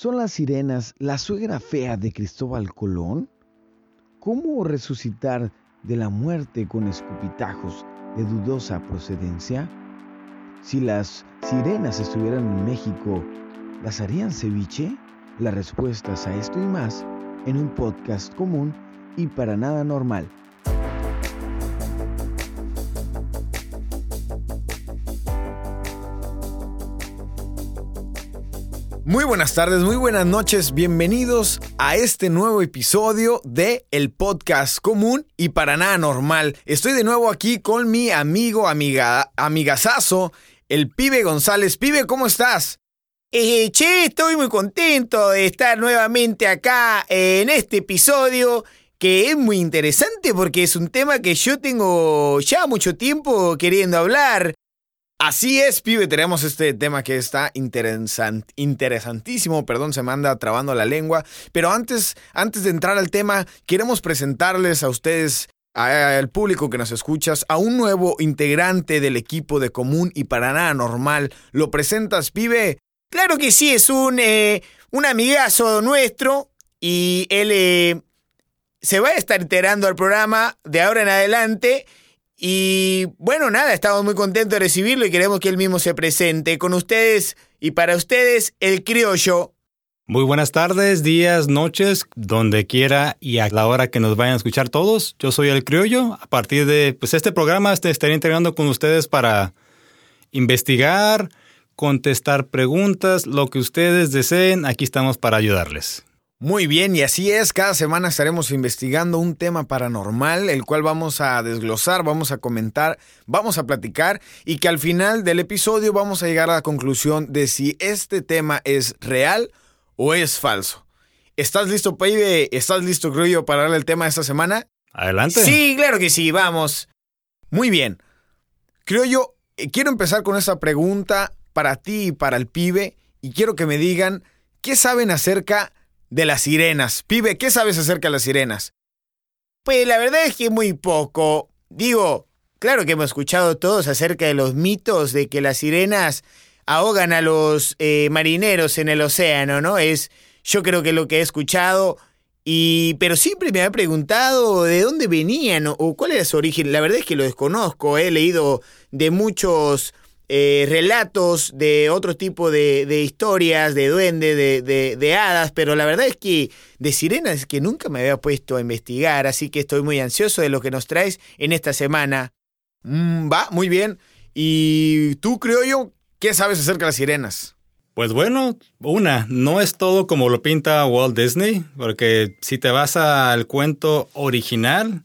¿Son las sirenas la suegra fea de Cristóbal Colón? ¿Cómo resucitar de la muerte con escupitajos de dudosa procedencia? Si las sirenas estuvieran en México, ¿las harían ceviche? Las respuestas a esto y más en un podcast común y para nada normal. Muy buenas tardes, muy buenas noches, bienvenidos a este nuevo episodio de el podcast común y para nada normal. Estoy de nuevo aquí con mi amigo, amiga, amigazazo, el pibe González. Pibe, ¿cómo estás? Eh, che, estoy muy contento de estar nuevamente acá en este episodio que es muy interesante porque es un tema que yo tengo ya mucho tiempo queriendo hablar. Así es, pibe, tenemos este tema que está interesantísimo, perdón, se me anda trabando la lengua, pero antes, antes de entrar al tema, queremos presentarles a ustedes, al público que nos escuchas, a un nuevo integrante del equipo de Común y para nada normal. ¿Lo presentas, pibe? Claro que sí, es un, eh, un amigazo nuestro y él eh, se va a estar enterando al programa de ahora en adelante. Y bueno, nada, estamos muy contentos de recibirlo y queremos que él mismo se presente con ustedes y para ustedes el criollo. Muy buenas tardes, días, noches, donde quiera y a la hora que nos vayan a escuchar todos. Yo soy el criollo. A partir de pues, este programa este, estaré integrando con ustedes para investigar, contestar preguntas, lo que ustedes deseen. Aquí estamos para ayudarles. Muy bien, y así es, cada semana estaremos investigando un tema paranormal, el cual vamos a desglosar, vamos a comentar, vamos a platicar y que al final del episodio vamos a llegar a la conclusión de si este tema es real o es falso. ¿Estás listo, Paibe? ¿Estás listo, Creo para darle el tema de esta semana? Adelante. Sí, claro que sí, vamos. Muy bien. Creo yo, eh, quiero empezar con esta pregunta para ti y para el pibe y quiero que me digan qué saben acerca de las sirenas. Pibe, ¿qué sabes acerca de las sirenas? Pues la verdad es que muy poco. Digo, claro que hemos escuchado todos acerca de los mitos de que las sirenas ahogan a los eh, marineros en el océano, ¿no? Es, yo creo que lo que he escuchado, y, pero siempre me ha preguntado de dónde venían o cuál era su origen. La verdad es que lo desconozco, he leído de muchos eh, relatos de otro tipo de, historias, de duendes, de, hadas, pero la verdad es que de sirenas es que nunca me había puesto a investigar, así que estoy muy ansioso de lo que nos traes en esta semana. Mm, va, muy bien. ¿Y tú, creo yo, qué sabes acerca de las sirenas? Pues bueno, una, no es todo como lo pinta Walt Disney, porque si te vas al cuento original,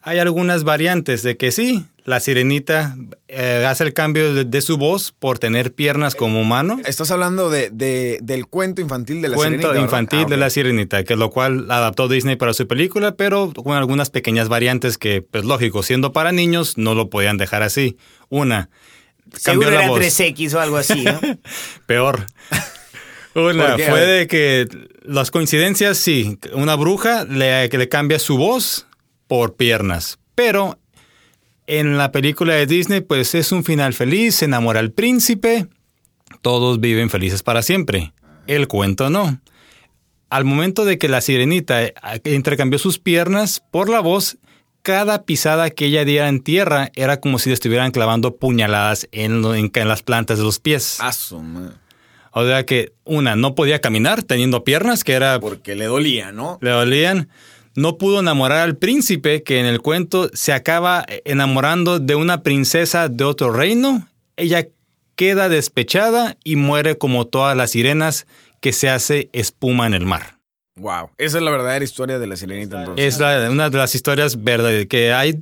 hay algunas variantes de que sí, la sirenita eh, hace el cambio de, su voz por tener piernas como humano. Estás hablando de, del cuento infantil de la sirenita. Cuento infantil ah, de la sirenita, que lo cual adaptó Disney para su película, pero con algunas pequeñas variantes que, pues lógico, siendo para niños, no lo podían dejar así. Una, cambió la voz. 3X o algo así, ¿no? Peor. Una, fue de que las coincidencias, sí, una bruja le, le cambia su voz por piernas, pero en la película de Disney, pues es un final feliz, se enamora el príncipe, todos viven felices para siempre. El cuento no. Al momento de que la sirenita eh, intercambió sus piernas por la voz, cada pisada que ella diera en tierra era como si le estuvieran clavando puñaladas en, las plantas de los pies. o sea que una no podía caminar teniendo piernas, que era... Porque le dolía, ¿no? Le dolían no pudo enamorar al príncipe que en el cuento se acaba enamorando de una princesa de otro reino. Ella queda despechada y muere como todas las sirenas que se hace espuma en el mar. Wow, esa es la verdadera historia de la sirenita entonces. Es una de las historias verdaderas, que hay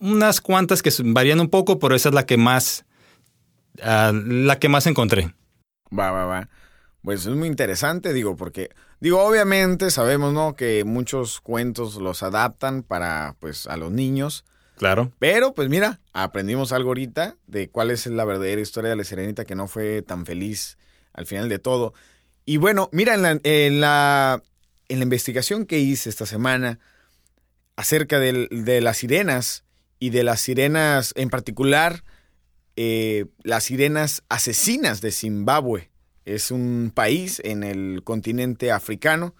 unas cuantas que varían un poco, pero esa es la que más, ah, la que más encontré. Va, va, va. Pues es muy interesante, digo, porque, digo, obviamente sabemos, ¿no? Que muchos cuentos los adaptan para, pues, a los niños. Claro. Pero, pues mira, aprendimos algo ahorita de cuál es la verdadera historia de la Serenita que no fue tan feliz al final de todo. Y bueno, mira, en la, en la, en la investigación que hice esta semana acerca de, de las sirenas y de las sirenas en particular, eh, las sirenas asesinas de Zimbabue Es un país en el continente africano.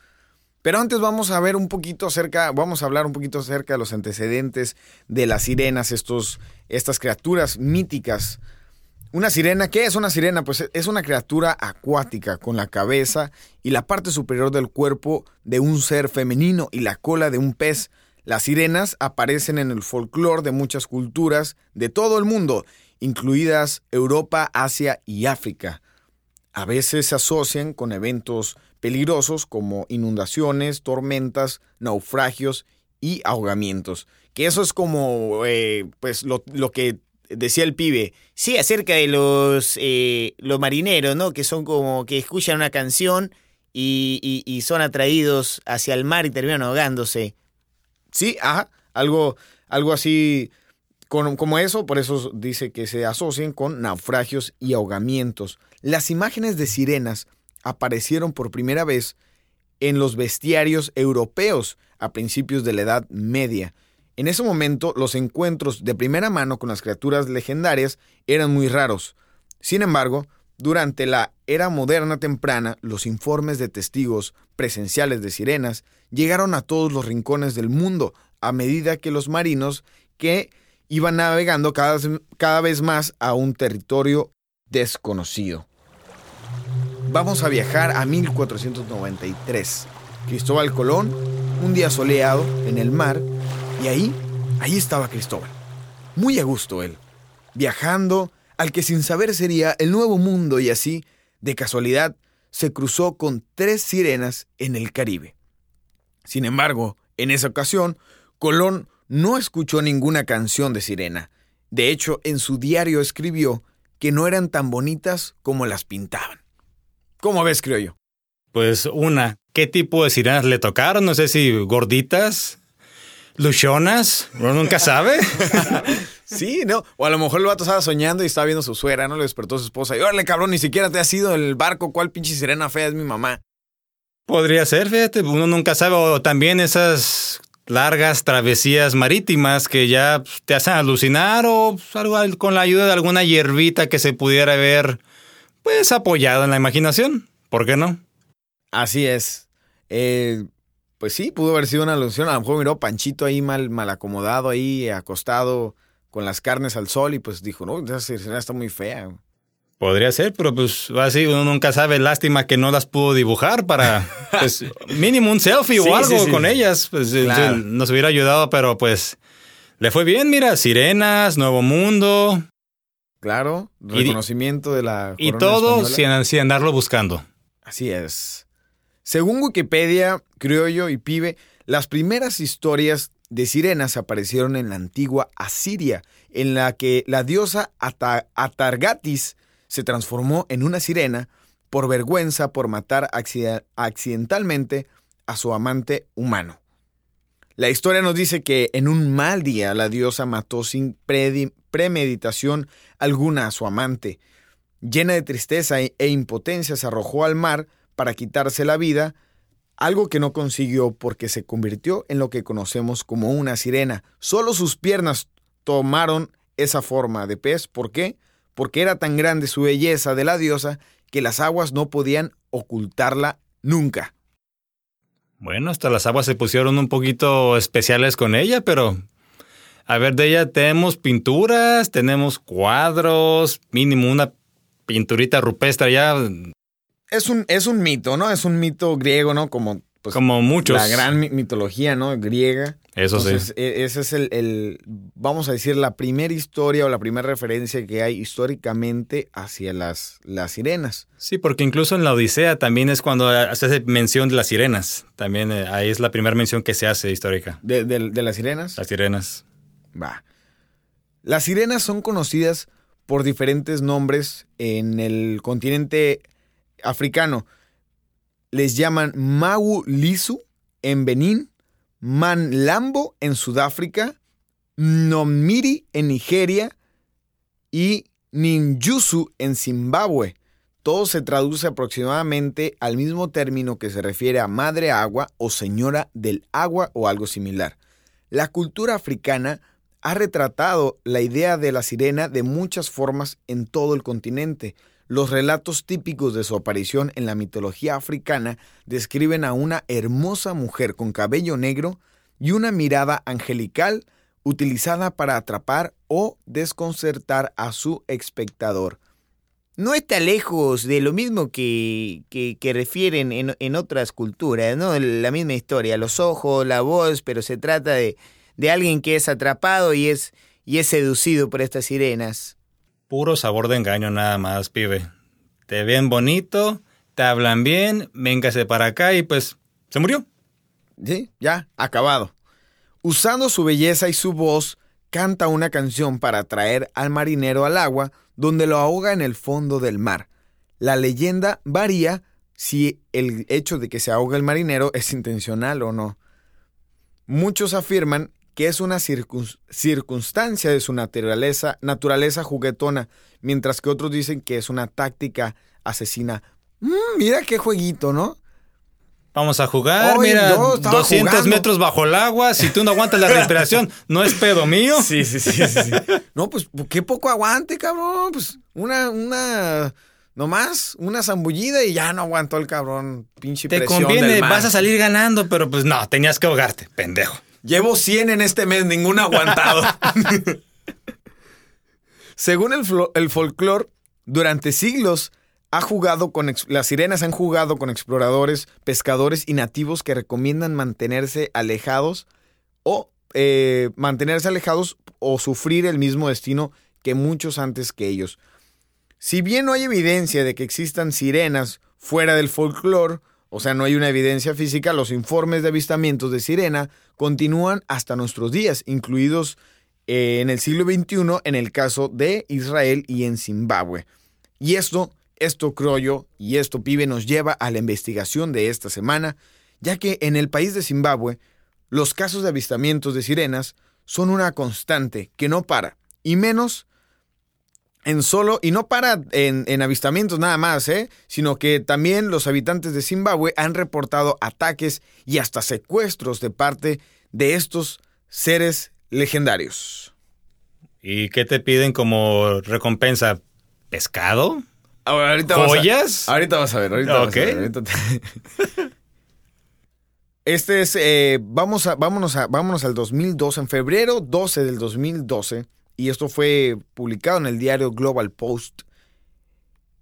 Pero antes vamos a ver un poquito acerca, vamos a hablar un poquito acerca de los antecedentes de las sirenas, estos, estas criaturas míticas. Una sirena, ¿qué es una sirena? Pues es una criatura acuática con la cabeza y la parte superior del cuerpo de un ser femenino y la cola de un pez. Las sirenas aparecen en el folclore de muchas culturas de todo el mundo, incluidas Europa, Asia y África. A veces se asocian con eventos peligrosos como inundaciones, tormentas, naufragios y ahogamientos. Que eso es como eh, pues lo, que decía el pibe. Sí, acerca de los, eh, los marineros, ¿no? Que son como que escuchan una canción y, y son atraídos hacia el mar y terminan ahogándose. Sí, ajá, algo, algo así como eso, por eso dice que se asocian con naufragios y ahogamientos. Las imágenes de sirenas aparecieron por primera vez en los bestiarios europeos a principios de la Edad Media. En ese momento, los encuentros de primera mano con las criaturas legendarias eran muy raros. Sin embargo, durante la era moderna temprana, los informes de testigos presenciales de sirenas llegaron a todos los rincones del mundo a medida que los marinos que iban navegando cada, cada vez más a un territorio desconocido. Vamos a viajar a 1493. Cristóbal Colón, un día soleado en el mar, y ahí, ahí estaba Cristóbal. Muy a gusto él, viajando al que sin saber sería el nuevo mundo y así, de casualidad, se cruzó con tres sirenas en el Caribe. Sin embargo, en esa ocasión, Colón no escuchó ninguna canción de sirena. De hecho, en su diario escribió que no eran tan bonitas como las pintaban. ¿Cómo ves, creo yo? Pues una, ¿qué tipo de sirenas le tocaron? No sé si gorditas, luchonas, uno nunca sabe. Sí, ¿no? O a lo mejor el vato estaba soñando y estaba viendo su suegra, ¿no? Le despertó a su esposa. Y órale, cabrón, ni siquiera te has ido el barco. ¿Cuál pinche sirena fea es mi mamá? Podría ser, fíjate, uno nunca sabe. O también esas largas travesías marítimas que ya te hacen alucinar o algo con la ayuda de alguna hierbita que se pudiera ver, pues, apoyado en la imaginación. ¿Por qué no? Así es. Eh, pues sí, pudo haber sido una alusión. A lo mejor miró Panchito ahí mal, mal acomodado, ahí acostado con las carnes al sol y pues dijo, no, esa escena está muy fea. Podría ser, pero pues así uno nunca sabe. Lástima que no las pudo dibujar para, pues, mínimo un selfie o algo con ellas. Pues nos hubiera ayudado, pero pues le fue bien, mira, Sirenas, Nuevo Mundo. Claro, reconocimiento de la... Y todo sin, sin andarlo buscando. Así es. Según Wikipedia, Criollo y Pibe, las primeras historias de sirenas aparecieron en la antigua Asiria, en la que la diosa Atargatis se transformó en una sirena por vergüenza por matar accidentalmente a su amante humano. La historia nos dice que en un mal día la diosa mató sin premeditación alguna a su amante. Llena de tristeza e impotencia se arrojó al mar para quitarse la vida, algo que no consiguió porque se convirtió en lo que conocemos como una sirena. Solo sus piernas tomaron esa forma de pez. ¿Por qué? Porque era tan grande su belleza de la diosa que las aguas no podían ocultarla nunca. Bueno, hasta las aguas se pusieron un poquito especiales con ella, pero a ver, de ella tenemos pinturas, tenemos cuadros, mínimo una pinturita rupestre ya es un, es un mito, ¿no? Es un mito griego, ¿no? Como, pues, Como muchos. La gran mitología, ¿no? Griega. Eso sí. E, ese es el, vamos a decir, la primera historia o la primera referencia que hay históricamente hacia las, las sirenas. Sí, porque incluso en la Odisea también es cuando se hace mención de las sirenas. También eh, ahí es la primera mención que se hace histórica. ¿De, de las sirenas? Las sirenas. Va. Las sirenas son conocidas por diferentes nombres en el continente africano les llaman Mau Lisu en Benín, Manlambo en Sudáfrica, Nomiri en Nigeria y Ninjusu en Zimbabue. Todo se traduce aproximadamente al mismo término que se refiere a madre agua o señora del agua o algo similar. La cultura africana ha retratado la idea de la sirena de muchas formas en todo el continente, los relatos típicos de su aparición en la mitología africana describen a una hermosa mujer con cabello negro y una mirada angelical utilizada para atrapar o desconcertar a su espectador. No está lejos de lo mismo que, que, refieren en, en, otras culturas, ¿no? La misma historia, los ojos, la voz, pero se trata de, de alguien que es atrapado y es, y es seducido por estas sirenas. Puro sabor de engaño nada más, pibe. Te ven bonito, te hablan bien, véngase para acá y pues se murió. Sí, ya, acabado. Usando su belleza y su voz, canta una canción para atraer al marinero al agua, donde lo ahoga en el fondo del mar. La leyenda varía si el hecho de que se ahoga el marinero es intencional o no. Muchos afirman que es una circunstancia de su naturaleza, naturaleza juguetona, mientras que otros dicen que es una táctica asesina. Mm, mira qué jueguito, ¿no? Vamos a jugar, mira, 200 metros bajo el agua, si tú no aguantas la respiración, no es pedo mío. Sí, sí, sí, sí, No, pues qué poco aguante, cabrón. Pues una, una, nomás, una zambullida y ya no aguantó el cabrón, pinche Te conviene, vas a salir ganando, pero pues no, tenías que ahogarte, pendejo. Llevo 100 en este mes, ningún aguantado. Según el, el folclore, durante siglos ha jugado con las sirenas han jugado con exploradores, pescadores y nativos que recomiendan mantenerse alejados o eh, mantenerse alejados o sufrir el mismo destino que muchos antes que ellos. Si bien no hay evidencia de que existan sirenas fuera del folclore, o sea, no hay una evidencia física, los informes de avistamientos de sirena continúan hasta nuestros días, incluidos eh, en el siglo XXI en el caso de Israel y en Zimbabue. Y esto, esto creo y esto pibe nos lleva a la investigación de esta semana, ya que en el país de Zimbabue los casos de avistamientos de sirenas son una constante que no para, y menos en solo, y no para en, avistamientos nada más, ¿eh? sino que también los habitantes de Zimbabue han reportado ataques y hasta secuestros de parte de estos seres legendarios. ¿Y qué te piden como recompensa? ¿Pescado? ahorita ¿Joyas? ahorita vas a ver, ahorita vas a ver. Este es, eh, vamos a, vámonos, a, vámonos al 2012, en febrero 12 del 2012 y esto fue publicado en el diario Global Post,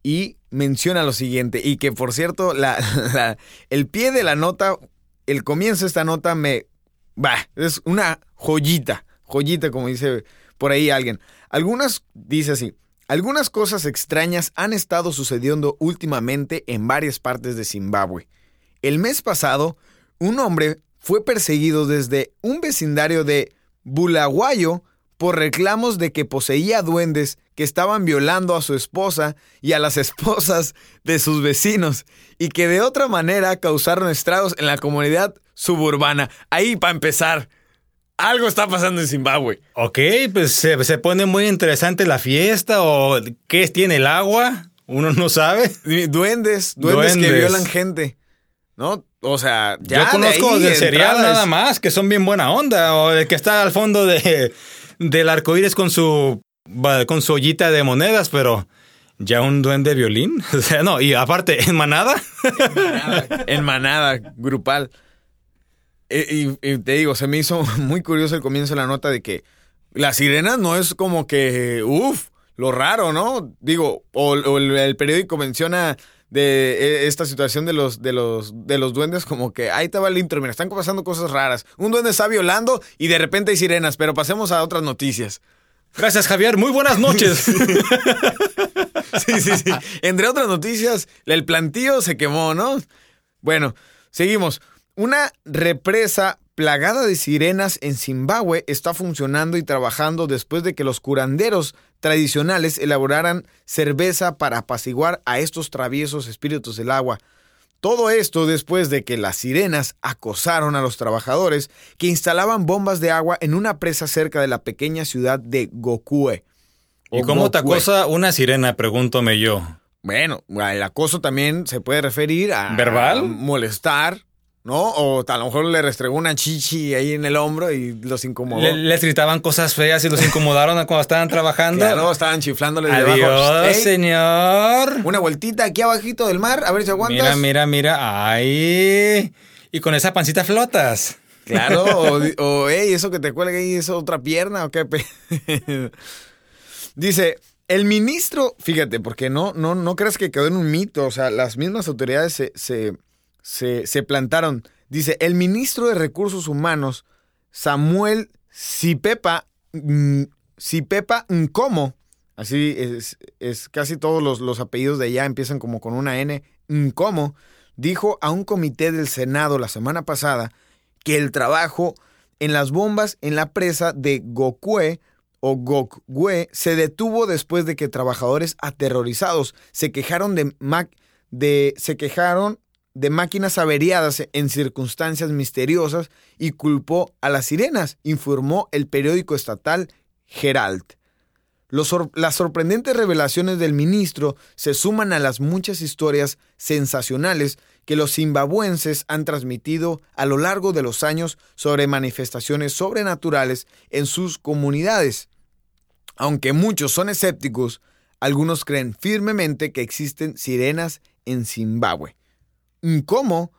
y menciona lo siguiente, y que por cierto, la, el pie de la nota, el comienzo de esta nota me... va es una joyita, joyita como dice por ahí alguien. Algunas, dice así, algunas cosas extrañas han estado sucediendo últimamente en varias partes de Zimbabue. El mes pasado, un hombre fue perseguido desde un vecindario de Bulawayo por reclamos de que poseía duendes que estaban violando a su esposa y a las esposas de sus vecinos y que de otra manera causaron estragos en la comunidad suburbana. Ahí para empezar. Algo está pasando en Zimbabue. Ok, pues se, pone muy interesante la fiesta o qué tiene el agua. Uno no sabe. Duendes, duendes, que violan gente. ¿No? O sea, ya Yo conozco de, serial nada más, que son bien buena onda. O el que está al fondo de, del arco iris con su, con su ollita de monedas, pero ya un duende violín. O sea, no, y aparte, en manada. En manada, grupal. Y, te digo, se me hizo muy curioso el comienzo de la nota de que las sirenas no es como que, uff, lo raro, ¿no? Digo, o, el, periódico menciona de e, esta situación de los, de los, de los duendes, como que ahí estaba el intro, mira, están pasando cosas raras. Un duende está violando y de repente hay sirenas, pero pasemos a otras noticias. Gracias, Javier. Muy buenas noches. sí, sí, sí. Entre otras noticias, el plantío se quemó, ¿no? Bueno, seguimos. Una represa plagada de sirenas en Zimbabue está funcionando y trabajando después de que los curanderos tradicionales elaboraran cerveza para apaciguar a estos traviesos espíritus del agua. Todo esto después de que las sirenas acosaron a los trabajadores que instalaban bombas de agua en una presa cerca de la pequeña ciudad de Gokue. ¿Y cómo te acosa una sirena? Pregúntome yo. Bueno, el acoso también se puede referir a... ¿Verbal? molestar, ¿no? O a lo mejor le restregó una chichi ahí en el hombro y los incomodó. les gritaban cosas feas y los incomodaron cuando estaban trabajando. Claro, estaban chiflándole Adiós, señor. Una vueltita aquí abajito del mar, a ver si aguantas. Mira, mira, mira. Ay. Y con esa pancita flotas. Claro, o, o eso que te cuelga ahí es otra pierna o qué. Dice, el ministro, fíjate, porque no, no, no crees que quedó en un mito, o sea, las mismas autoridades se, se se, plantaron. Dice, el ministro de Recursos Humanos, Samuel Cipepa, Cipepa Ncomo, así es, es casi todos los, los, apellidos de allá empiezan como con una N, Ncomo, dijo a un comité del Senado la semana pasada que el trabajo en las bombas en la presa de Gokue o Gokwe se detuvo después de que trabajadores aterrorizados se quejaron de, de se quejaron de máquinas averiadas en circunstancias misteriosas y culpó a las sirenas, informó el periódico estatal Herald. las sorprendentes revelaciones del ministro se suman a las muchas historias sensacionales que los zimbabuenses han transmitido a lo largo de los años sobre manifestaciones sobrenaturales en sus comunidades. Aunque muchos son escépticos, algunos creen firmemente que existen sirenas en Zimbabue. ¿Cómo?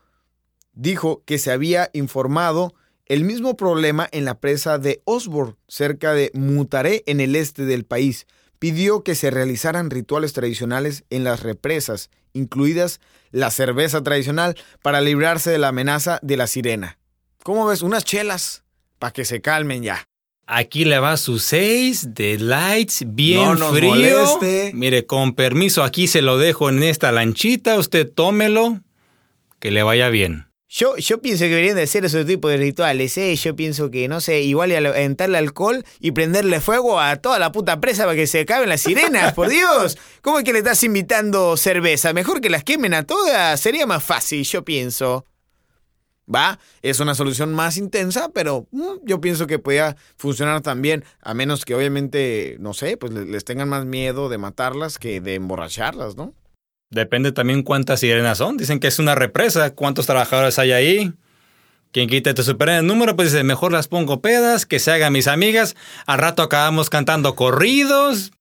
dijo que se había informado el mismo problema en la presa de Osborne, cerca de Mutaré, en el este del país. Pidió que se realizaran rituales tradicionales en las represas, incluidas la cerveza tradicional, para librarse de la amenaza de la sirena. ¿Cómo ves? Unas chelas, para que se calmen ya. Aquí le va su seis de lights bien frío. Mire, con permiso, aquí se lo dejo en esta lanchita. Usted tómelo que le vaya bien. Yo, yo pienso que deberían de hacer ese tipo de rituales, ¿eh? Yo pienso que, no sé, igual entrarle alcohol y prenderle fuego a toda la puta presa para que se acaben las sirenas, por Dios. ¿Cómo es que le estás invitando cerveza? Mejor que las quemen a todas, sería más fácil, yo pienso. ¿Va? Es una solución más intensa, pero mm, yo pienso que podría funcionar también, a menos que obviamente, no sé, pues les tengan más miedo de matarlas que de emborracharlas, ¿no? Depende también cuántas sirenas son. Dicen que es una represa. ¿Cuántos trabajadores hay ahí? Quien quite te supera el número, pues dice, mejor las pongo pedas, que se hagan mis amigas. Al rato acabamos cantando corridos.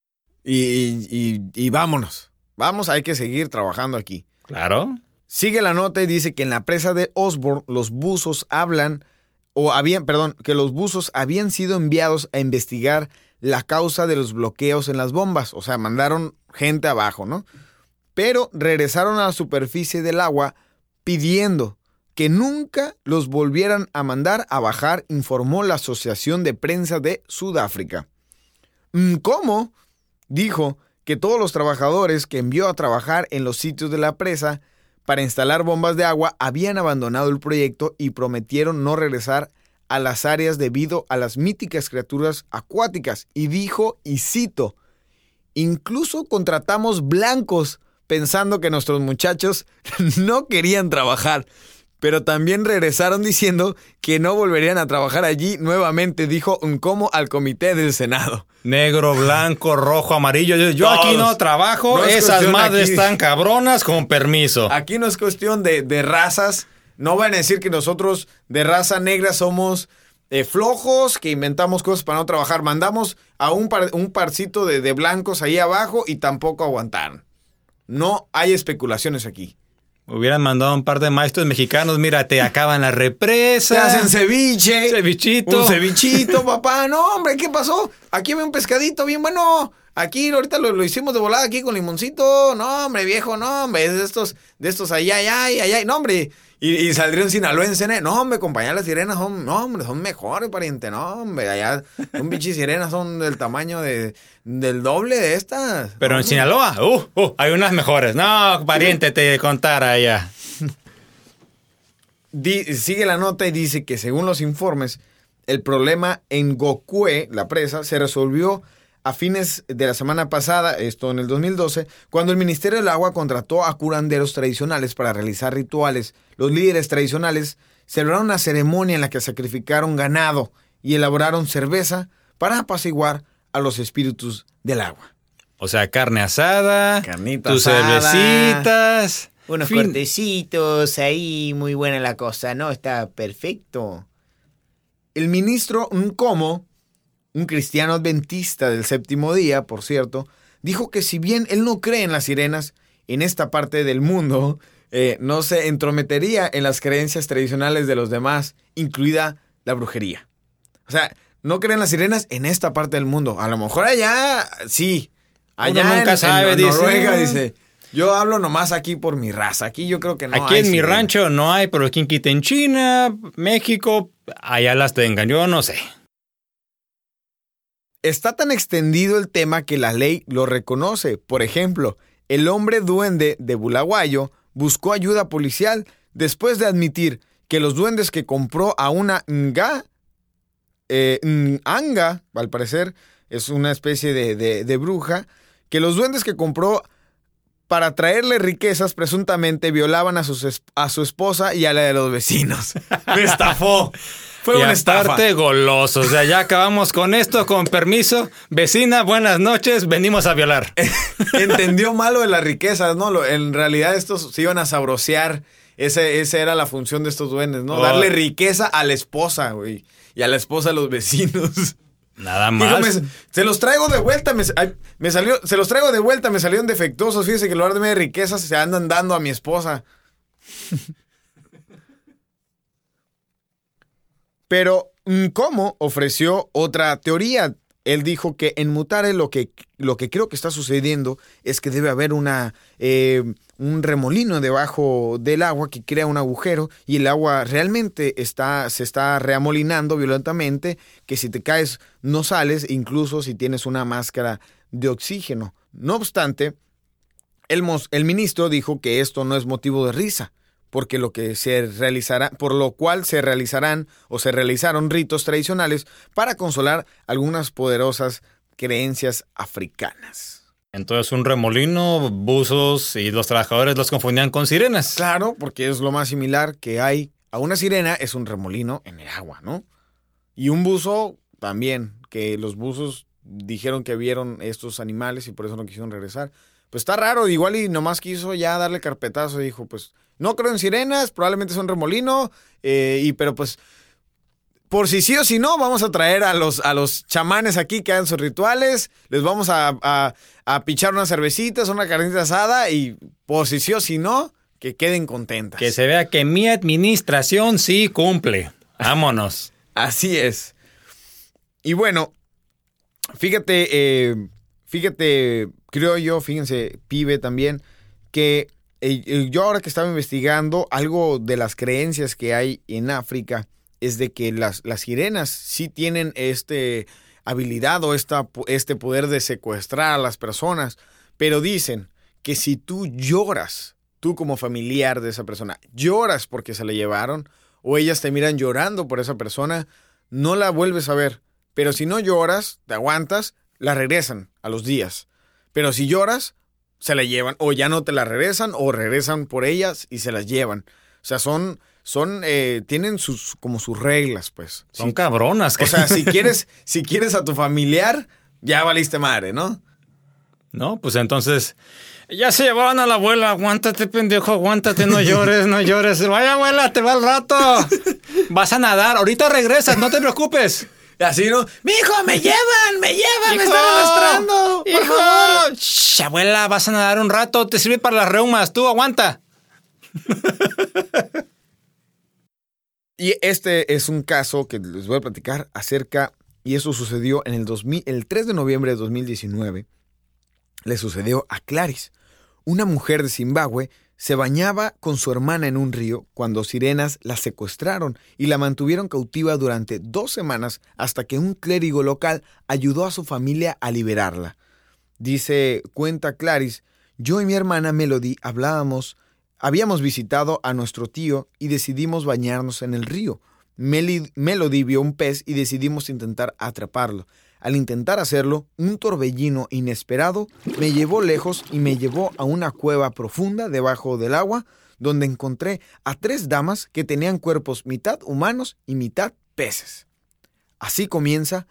Y, y, vámonos. Vamos, hay que seguir trabajando aquí. Claro. Sigue la nota y dice que en la presa de Osborne los buzos hablan, o habían, perdón, que los buzos habían sido enviados a investigar la causa de los bloqueos en las bombas. O sea, mandaron gente abajo, ¿no? Pero regresaron a la superficie del agua pidiendo que nunca los volvieran a mandar a bajar, informó la Asociación de Prensa de Sudáfrica. Mm, ¿Cómo? Dijo que todos los trabajadores que envió a trabajar en los sitios de la presa para instalar bombas de agua habían abandonado el proyecto y prometieron no regresar a las áreas debido a las míticas criaturas acuáticas. Y dijo, y cito, incluso contratamos blancos pensando que nuestros muchachos no querían trabajar, pero también regresaron diciendo que no volverían a trabajar allí nuevamente, dijo un como al comité del Senado. Negro, blanco, rojo, amarillo. Yo, aquí no trabajo, esas madres están cabronas con permiso. Aquí no es cuestión de, razas. No van a decir que nosotros de raza negra somos eh, flojos, que inventamos cosas para no trabajar. Mandamos a un, un parcito de, de blancos ahí abajo y tampoco aguantaron. No hay especulaciones aquí. Hubieran mandado un par de maestros mexicanos, mira, te acaban la represa. Te hacen ceviche. Cevichito. Un cevichito, papá. No, hombre, ¿qué pasó? Aquí hay un pescadito bien bueno. Aquí ahorita lo, hicimos de volada aquí con limoncito. No, hombre, viejo, no, hombre, de estos, de estos allá, allá, allá. No, hombre. Y, y saldría un sinaloense, ¿eh? No, hombre, compañía, las sirenas son, no, hombre, son mejores, pariente. No, hombre, allá un bichi sirenas son del tamaño de, del doble de estas. Pero en Sinaloa, uh, uh, hay unas mejores. No, pariente, te contara allá. sigue la nota y dice que según los informes, el problema en Gokue, la presa, se resolvió a fines de la semana pasada, esto en el 2012, cuando el Ministerio del Agua contrató a curanderos tradicionales para realizar rituales. Los líderes tradicionales celebraron una ceremonia en la que sacrificaron ganado y elaboraron cerveza para apaciguar a los espíritus del agua. O sea, carne asada, tus cervecitas. Unos cortecitos ahí, muy buena la cosa, ¿no? Está perfecto. El ministro Nkomo, un cristiano adventista del séptimo día, por cierto, dijo que si bien él no cree en las sirenas, en esta parte del mundo, eh, no se entrometería en las creencias tradicionales de los demás, incluida la brujería. O sea, no creen las sirenas en esta parte del mundo. A lo mejor allá sí. Allá nunca sabe, Noruega dice. Yo hablo nomás aquí por mi raza. Aquí yo creo que no aquí en mi rancho no hay, pero quien quita en China, México, allá las tengan. Yo no sé. Está tan extendido el tema que la ley lo reconoce. Por ejemplo, el hombre duende de Bulaguayo buscó ayuda policial después de admitir que los duendes que compró a una nga, eh, al parecer, es una especie de, bruja, que los duendes que compró para traerle riquezas, presuntamente violaban a, a su esposa y a la de los vecinos. Me estafó. Fue y una aparte goloso. O sea, ya acabamos con esto, con permiso. Vecina, buenas noches, venimos a violar. Entendió malo de las riquezas, ¿no? En realidad estos se iban a sabrosear. Ese, esa era la función de estos duendes, ¿no? Oh. Darle riqueza a la esposa, güey. Y a la esposa a los vecinos. Nada más. se los traigo de vuelta, me, salió, se los traigo de vuelta, me salieron defectuosos. Fíjese que en lugar de riquezas se andan dando a mi esposa. Pero mm, ¿cómo ofreció otra teoría? Él dijo que en Mutare lo que, lo que creo que está sucediendo es que debe haber una, eh, un remolino debajo del agua que crea un agujero y el agua realmente está, se está reamolinando violentamente, que si te caes no sales, incluso si tienes una máscara de oxígeno. No obstante, el, el ministro dijo que esto no es motivo de risa, porque lo que se realizará, por lo cual se realizarán o se realizaron ritos tradicionales para consolar algunas poderosas creencias africanas. Entonces un remolino, buzos y los trabajadores los confundían con sirenas. Claro, porque es lo más similar que hay a una sirena es un remolino en el agua, ¿no? Y un buzo también, que los buzos dijeron que vieron estos animales y por eso no quisieron regresar. Pues está raro, igual y nomás quiso ya darle carpetazo y dijo, pues no creo en sirenas, probablemente son remolino, eh, y, pero pues por si sí o si no, vamos a traer a los, a los chamanes aquí que hagan sus rituales, les vamos a, a, pichar unas cervecitas, una carnita asada y por si sí o si no, que queden contentas. Que se vea que mi administración sí cumple. Vámonos. Así es. Y bueno, fíjate, eh, fíjate, creo yo, fíjense, pibe también, que yo ahora que estaba investigando, algo de las creencias que hay en África es de que las, las sirenas sí tienen este habilidad o esta, este poder de secuestrar a las personas, pero dicen que si tú lloras, tú como familiar de esa persona, lloras porque se la llevaron, o ellas te miran llorando por esa persona, no la vuelves a ver. Pero si no lloras, te aguantas, la regresan a los días. Pero si lloras, se la llevan, o ya no te la regresan, o regresan por ellas y se las llevan. O sea, son, son, eh, tienen sus, como sus reglas, pues. Son cabronas. O sea, si quieres, si quieres a tu familiar, ya valiste madre, ¿no? No, pues entonces, ya se llevaron a la abuela, aguántate, pendejo, aguántate, no llores, no llores. Vaya, abuela, te va al rato. Vas a nadar, ahorita regresas, no te preocupes. Así, ¿no? Mi hijo, me llevan, me llevan, me están arrastrando. Por favor. Shh, abuela, vas a nadar un rato, te sirve para las reumas, tú aguanta. y este es un caso que les voy a platicar acerca, y eso sucedió en el, 2000, el 3 de noviembre de 2019. Le sucedió a Clarice, una mujer de Zimbabue se bañaba con su hermana en un río cuando sirenas la secuestraron y la mantuvieron cautiva durante dos semanas hasta que un clérigo local ayudó a su familia a liberarla. Dice, cuenta Clarice, yo y mi hermana Melody hablábamos, habíamos visitado a nuestro tío y decidimos bañarnos en el río. Melody vio un pez y decidimos intentar atraparlo. Al intentar hacerlo, un torbellino inesperado me llevó lejos y me llevó a una cueva profunda debajo del agua, donde encontré a tres damas que tenían cuerpos mitad humanos y mitad peces. Así comienza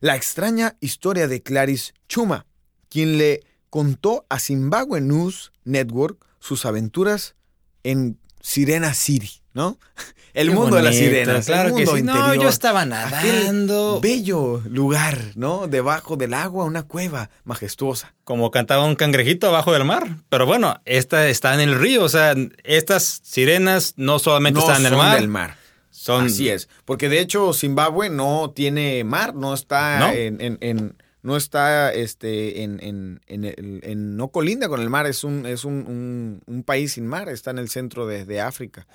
la extraña historia de Clarice Chuma, quien le contó a Zimbabwe News Network sus aventuras en Sirena City, ¿no? El mundo de las sirenas. Claro que sí. No, yo estaba nadando. bello lugar, ¿no? Debajo del agua, una cueva majestuosa. Como cantaba un cangrejito abajo del mar. Pero bueno, esta está en el río. O sea, estas sirenas no solamente están en el mar. Del mar. Son... Así es. Porque de hecho, Zimbabue no tiene mar, no está en, no está este en, en, en, no colinda con el mar, es un, es un, un, país sin mar, está en el centro de, de África.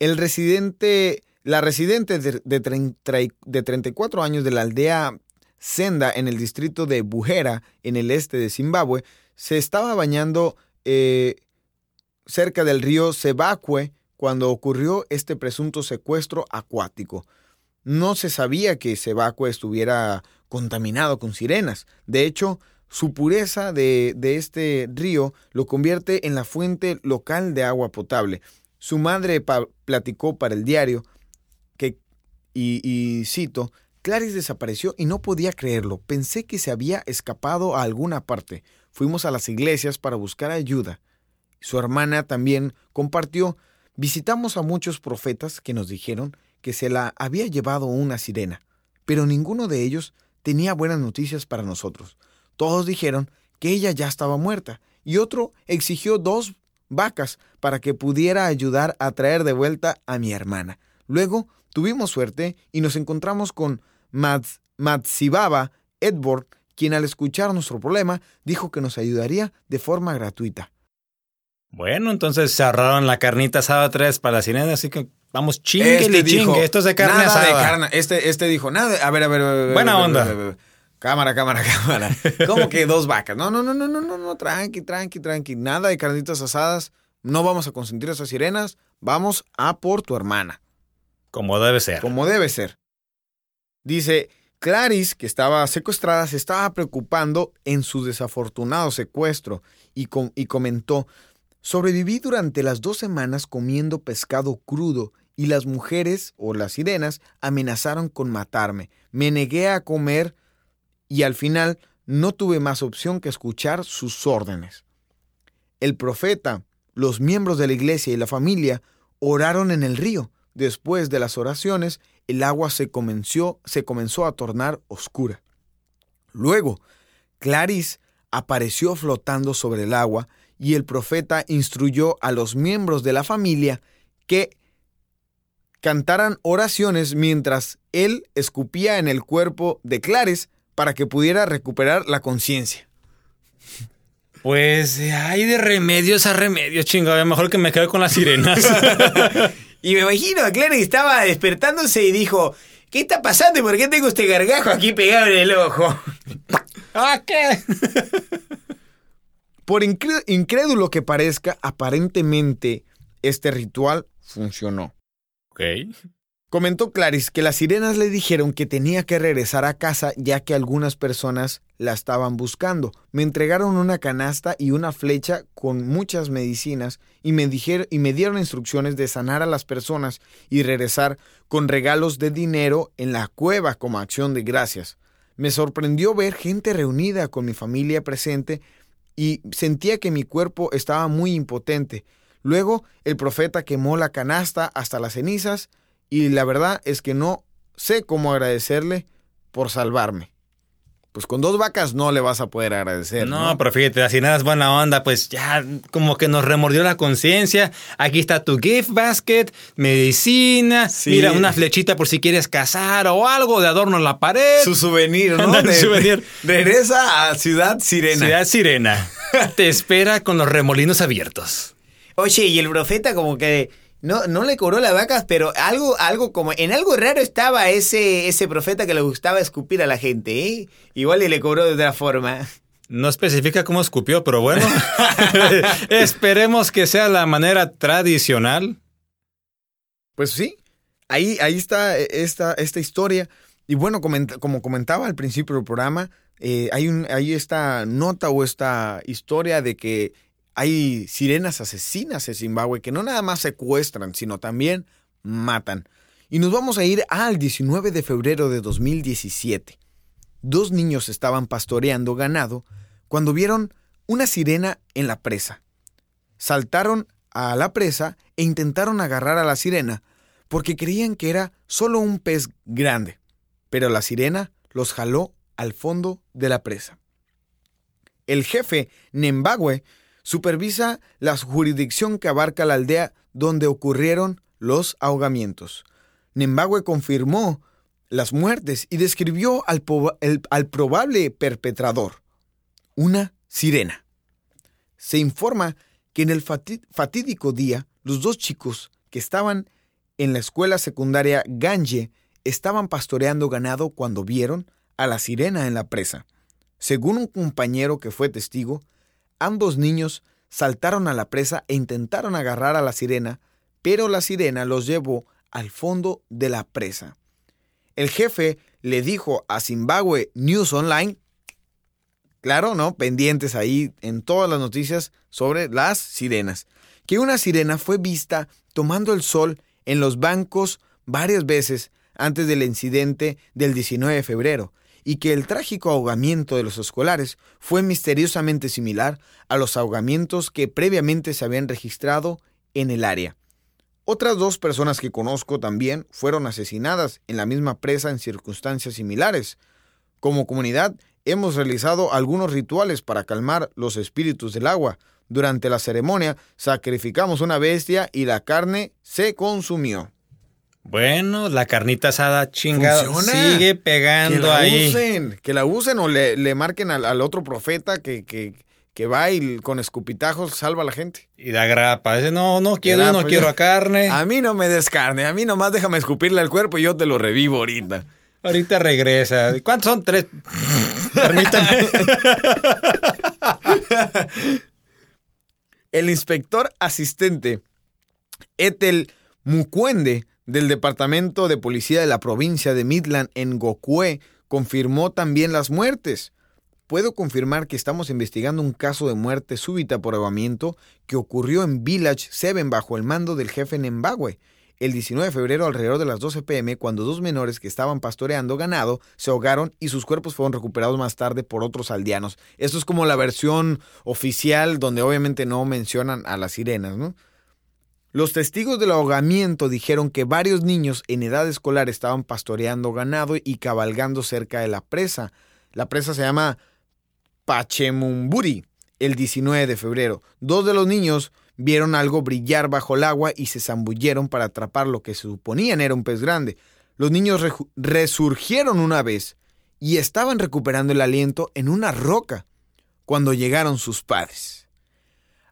El residente, la residente de, de, 34 años de la aldea Senda en el distrito de Bujera, en el este de Zimbabue, se estaba bañando eh, cerca del río Sebacue cuando ocurrió este presunto secuestro acuático. No se sabía que Sebacue estuviera contaminado con sirenas. De hecho, su pureza de, este río lo convierte en la fuente local de agua potable. Su madre platicó para el diario que, y, cito, Clarice desapareció y no podía creerlo. Pensé que se había escapado a alguna parte. Fuimos a las iglesias para buscar ayuda. Su hermana también compartió. Visitamos a muchos profetas que nos dijeron que se la había llevado una sirena, pero ninguno de ellos tenía buenas noticias para nosotros. Todos dijeron que ella ya estaba muerta, y otro exigió dos vacas para que pudiera ayudar a traer de vuelta a mi hermana. Luego tuvimos suerte y nos encontramos con Matsibaba Edward, quien al escuchar nuestro problema dijo que nos ayudaría de forma gratuita. Bueno, entonces cerraron la carnita asada tres para la sirena, así que vamos chingue este chingue. Esto es de carne asada. Este, este dijo, nada, a ver, a ver. Buena onda. Cámara, cámara, cámara. ¿Cómo que dos vacas? No, no, no, no, no, no, no, tranqui, tranqui, tranqui. Nada de carnitas asadas. No vamos a consentir esas sirenas. Vamos a por tu hermana. Como debe ser. Como debe ser. Dice, Clarice, que estaba secuestrada, se estaba preocupando en su desafortunado secuestro y, y comentó, sobreviví durante las dos semanas comiendo pescado crudo y las mujeres o las sirenas amenazaron con matarme. Me negué a comer y al final no tuve más opción que escuchar sus órdenes. El profeta, los miembros de la iglesia y la familia oraron en el río. Después de las oraciones, el agua se comenzó, se comenzó a tornar oscura. Luego, Clarice apareció flotando sobre el agua y el profeta instruyó a los miembros de la familia que cantaran oraciones mientras él escupía en el cuerpo de Clarice para que pudiera recuperar la conciencia. Pues hay de remedios a remedios, chingado. Mejor que me quede con las sirenas. y me imagino a Clary estaba despertándose y dijo: ¿Qué está pasando y por qué tengo este gargajo aquí pegado en el ojo? ¿Ah, qué? por incrédulo que parezca, aparentemente este ritual funcionó. Ok. Comentó Clarice que las sirenas le dijeron que tenía que regresar a casa ya que algunas personas la estaban buscando. Me entregaron una canasta y una flecha con muchas medicinas y me, dijeron, y me dieron instrucciones de sanar a las personas y regresar con regalos de dinero en la cueva como acción de gracias. Me sorprendió ver gente reunida con mi familia presente y sentía que mi cuerpo estaba muy impotente. Luego el profeta quemó la canasta hasta las cenizas y la verdad es que no sé cómo agradecerle por salvarme. Pues con dos vacas no le vas a poder agradecer. No, pero fíjate, así nada es buena onda, pues ya como que nos remordió la conciencia. Aquí está tu gift basket, medicina, mira una flechita por si quieres casar o algo de adorno en la pared. Su souvenir, ¿no? souvenir. Regresa a Ciudad Sirena. Ciudad Sirena. Te espera con los remolinos abiertos. Oye, y el profeta como que no, no le cobró las vacas, pero algo, algo como, en algo raro estaba ese, ese profeta que le gustaba escupir a la gente, ¿eh? Igual y le cobró de otra forma. No especifica cómo escupió, pero bueno. Esperemos que sea la manera tradicional. Pues sí, ahí, ahí está esta, esta historia. Y bueno, como comentaba al principio del programa, eh, hay, un, hay esta nota o esta historia de que hay sirenas asesinas en Zimbabue que no nada más secuestran, sino también matan. Y nos vamos a ir al 19 de febrero de 2017. Dos niños estaban pastoreando ganado cuando vieron una sirena en la presa. Saltaron a la presa e intentaron agarrar a la sirena porque creían que era solo un pez grande. Pero la sirena los jaló al fondo de la presa. El jefe Nembagüe supervisa la jurisdicción que abarca la aldea donde ocurrieron los ahogamientos. Nembagüe confirmó las muertes y describió al, al probable perpetrador, una sirena. Se informa que en el fatídico día los dos chicos que estaban en la escuela secundaria Ganje estaban pastoreando ganado cuando vieron a la sirena en la presa. Según un compañero que fue testigo, ambos niños saltaron a la presa e intentaron agarrar a la sirena, pero la sirena los llevó al fondo de la presa. El jefe le dijo a Zimbabwe News Online, claro, ¿no? Pendientes ahí en todas las noticias sobre las sirenas, que una sirena fue vista tomando el sol en los bancos varias veces antes del incidente del 19 de febrero, y que el trágico ahogamiento de los escolares fue misteriosamente similar a los ahogamientos que previamente se habían registrado en el área. Otras dos personas que conozco también fueron asesinadas en la misma presa en circunstancias similares. Como comunidad hemos realizado algunos rituales para calmar los espíritus del agua. Durante la ceremonia sacrificamos una bestia y la carne se consumió. Bueno, la carnita asada chingada sigue pegando que la ahí. Usen, que la usen o le, marquen al, otro profeta que, que, que, va y con escupitajos salva a la gente. Y da grapa. Dice, no, no quiero, no quiero a carne. A mí no me des carne, a mí nomás déjame escupirle al cuerpo y yo te lo revivo ahorita. Ahorita regresa. ¿Cuántos son? Tres. Permítame. El inspector asistente Etel Mucuende del Departamento de Policía de la provincia de Midland en Gokue confirmó también las muertes. Puedo confirmar que estamos investigando un caso de muerte súbita por ahogamiento que ocurrió en Village 7 bajo el mando del jefe Nembagüe el 19 de febrero alrededor de las 12 pm cuando dos menores que estaban pastoreando ganado se ahogaron y sus cuerpos fueron recuperados más tarde por otros aldeanos. Esto es como la versión oficial donde obviamente no mencionan a las sirenas, ¿no? Los testigos del ahogamiento dijeron que varios niños en edad escolar estaban pastoreando ganado y cabalgando cerca de la presa. La presa se llama Pachemumburi el 19 de febrero. Dos de los niños vieron algo brillar bajo el agua y se zambulleron para atrapar lo que se suponían era un pez grande. Los niños resurgieron una vez y estaban recuperando el aliento en una roca cuando llegaron sus padres.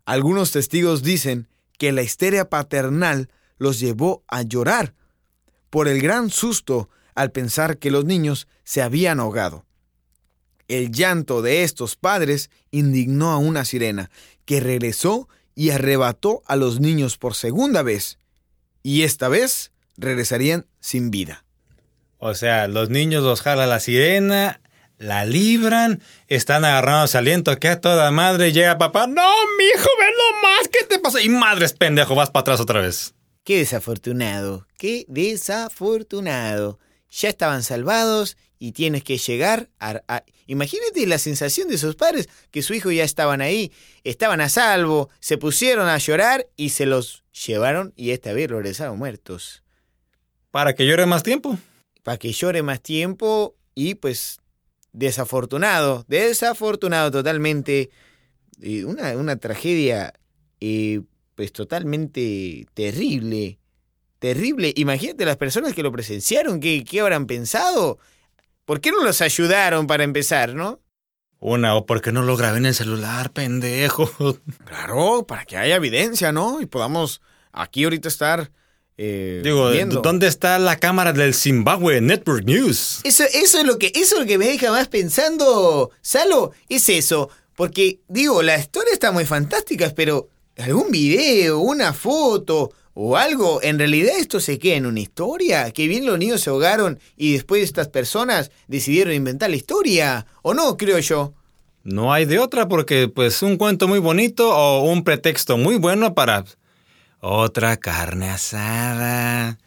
Algunos testigos dicen que la histeria paternal los llevó a llorar por el gran susto al pensar que los niños se habían ahogado. El llanto de estos padres indignó a una sirena, que regresó y arrebató a los niños por segunda vez, y esta vez regresarían sin vida. O sea, los niños los jala la sirena, la libran, están agarrando aliento que a toda madre llega papá, no, mi hijo, ven más, ¿qué te pasa? Y madres pendejo, vas para atrás otra vez. Qué desafortunado, qué desafortunado. Ya estaban salvados y tienes que llegar a, Imagínate la sensación de sus padres, que su hijo ya estaban ahí, estaban a salvo, se pusieron a llorar y se los llevaron y esta vez regresaron muertos. Para que llore más tiempo. Para que llore más tiempo y pues desafortunado, desafortunado totalmente. Una, una tragedia eh, pues totalmente terrible. Terrible. Imagínate las personas que lo presenciaron, ¿qué, qué habrán pensado? ¿Por qué no los ayudaron para empezar, no? Una, o porque no lo grabé en el celular, pendejo. Claro, para que haya evidencia, ¿no? Y podamos aquí ahorita estar eh, Digo, ¿dónde está la cámara del Zimbabwe Network News? Eso, eso, es lo que, eso es lo que me deja más pensando, Salo, es eso. Porque, digo, la historia está muy fantástica, pero algún video, una foto o algo, en realidad esto se queda en una historia, que bien los niños se ahogaron y después estas personas decidieron inventar la historia, ¿o no, creo yo? No hay de otra porque pues un cuento muy bonito o un pretexto muy bueno para otra carne asada.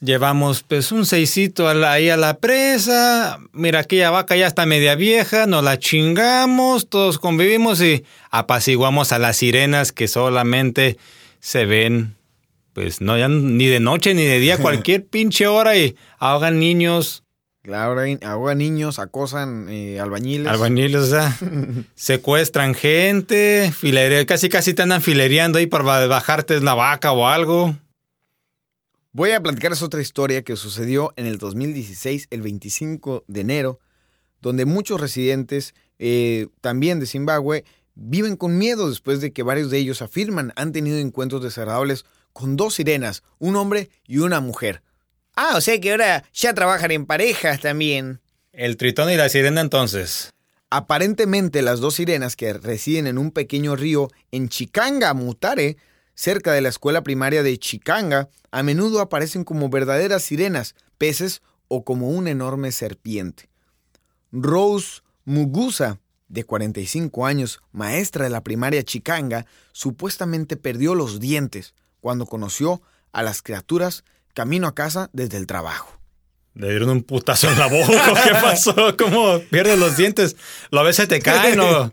Llevamos pues un seisito ahí a la presa. Mira, aquella vaca ya está media vieja, nos la chingamos, todos convivimos y apaciguamos a las sirenas que solamente se ven, pues no, ya ni de noche ni de día, cualquier pinche hora y ahogan niños. Claro, ahogan niños, acosan eh, albañiles. Albañiles, o sea, secuestran gente, casi casi te andan filereando ahí para bajarte la vaca o algo. Voy a platicarles otra historia que sucedió en el 2016, el 25 de enero, donde muchos residentes, eh, también de Zimbabue, viven con miedo después de que varios de ellos afirman han tenido encuentros desagradables con dos sirenas, un hombre y una mujer. Ah, o sea que ahora ya trabajan en parejas también. El tritón y la sirena entonces. Aparentemente las dos sirenas que residen en un pequeño río en Chikanga, Mutare, cerca de la escuela primaria de Chikanga, a menudo aparecen como verdaderas sirenas, peces o como una enorme serpiente. Rose Mugusa, de 45 años, maestra de la primaria Chikanga, supuestamente perdió los dientes cuando conoció a las criaturas camino a casa desde el trabajo. Le dieron un putazo en la boca. ¿Qué pasó? ¿Cómo pierdes los dientes? ¿Lo ves se te caen o...?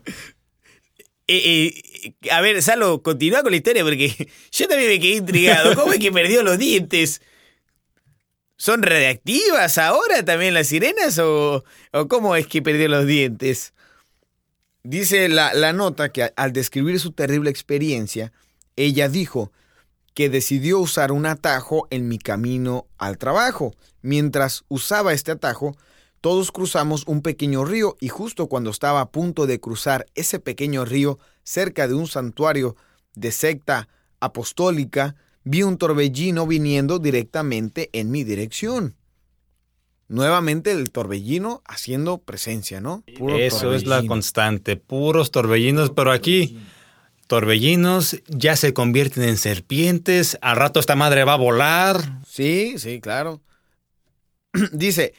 Eh, eh, a ver, Salo, continúa con la historia porque yo también me quedé intrigado. ¿Cómo es que perdió los dientes? ¿Son radiactivas ahora también las sirenas o, cómo es que perdió los dientes? Dice la, la nota que al describir su terrible experiencia, ella dijo que decidió usar un atajo en mi camino al trabajo. Mientras usaba este atajo, todos cruzamos un pequeño río y justo cuando estaba a punto de cruzar ese pequeño río cerca de un santuario de secta apostólica, vi un torbellino viniendo directamente en mi dirección. Nuevamente el torbellino haciendo presencia, ¿no? Eso es la constante, puros torbellinos, pero aquí torbellinos ya se convierten en serpientes, al rato esta madre va a volar. Sí, sí, claro. Dice,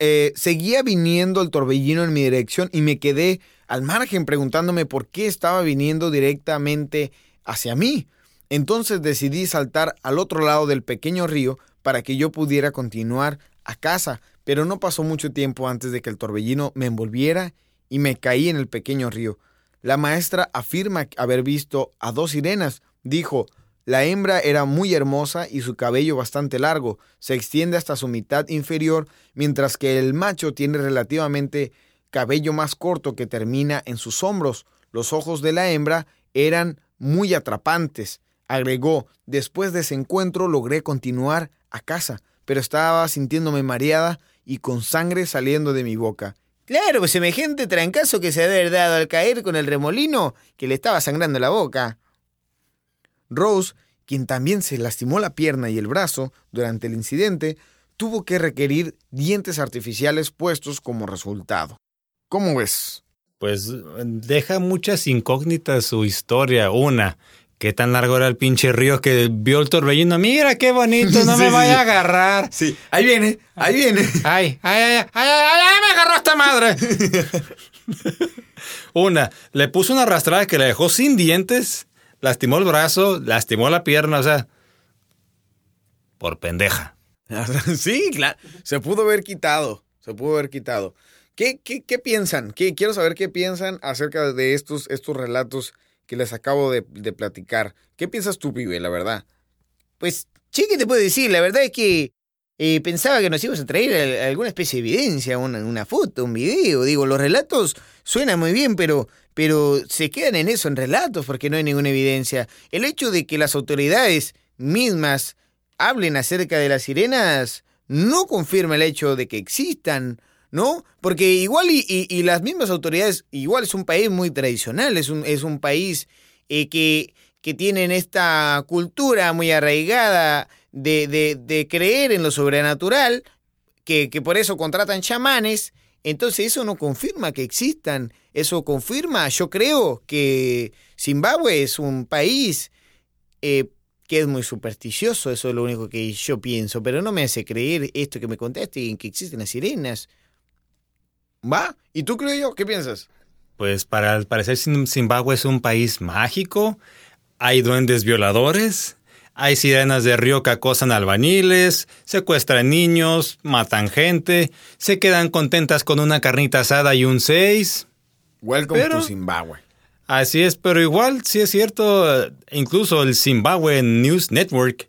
eh, seguía viniendo el torbellino en mi dirección y me quedé al margen preguntándome por qué estaba viniendo directamente hacia mí. Entonces decidí saltar al otro lado del pequeño río para que yo pudiera continuar a casa, pero no pasó mucho tiempo antes de que el torbellino me envolviera y me caí en el pequeño río. La maestra afirma haber visto a dos sirenas. Dijo, la hembra era muy hermosa y su cabello bastante largo, se extiende hasta su mitad inferior, mientras que el macho tiene relativamente cabello más corto que termina en sus hombros. Los ojos de la hembra eran muy atrapantes. Agregó, después de ese encuentro logré continuar a casa, pero estaba sintiéndome mareada y con sangre saliendo de mi boca. Claro, pues semejante trancazo que se había haber dado al caer con el remolino que le estaba sangrando la boca. Rose, quien también se lastimó la pierna y el brazo durante el incidente, tuvo que requerir dientes artificiales puestos como resultado. ¿Cómo ves? Pues deja muchas incógnitas su historia. Una, qué tan largo era el pinche río que vio el torbellino. Mira qué bonito, no me vaya a agarrar. Sí, ahí viene, ahí viene. Ay, ay, ay, ay, ay, ay, me agarró esta madre. Una, le puso una arrastrada que le dejó sin dientes lastimó el brazo, lastimó la pierna, o sea, por pendeja. sí, claro, se pudo haber quitado, se pudo haber quitado. ¿Qué, qué, qué piensan? ¿Qué, quiero saber qué piensan acerca de estos, estos relatos que les acabo de, platicar. ¿Qué piensas tú, pibe, la verdad? Pues, che, ¿qué te puedo decir? La verdad es que eh, pensaba que nos ibas a traer alguna especie de evidencia, una, una foto, un video. Digo, los relatos suenan muy bien, pero pero se quedan en eso, en relatos, porque no hay ninguna evidencia. El hecho de que las autoridades mismas hablen acerca de las sirenas no confirma el hecho de que existan, ¿no? Porque igual y, las mismas autoridades, igual es un país muy tradicional, es un, es un país eh, que, que tienen esta cultura muy arraigada de, de, de creer en lo sobrenatural, que, que por eso contratan chamanes, entonces eso no confirma que existan, eso confirma, yo creo que Zimbabue es un país eh, que es muy supersticioso, eso es lo único que yo pienso, pero no me hace creer esto que me contaste, en que existen las sirenas. ¿Va? ¿Y tú yo? ¿Qué piensas? Pues para al parecer Zimbabue es un país mágico, hay duendes violadores, Hay sirenas de río que acosan albaniles, secuestran niños, matan gente, se quedan contentas con una carnita asada y un 6. Welcome to Zimbabue. Así es, pero igual sí es cierto, incluso el Zimbabwe News Network,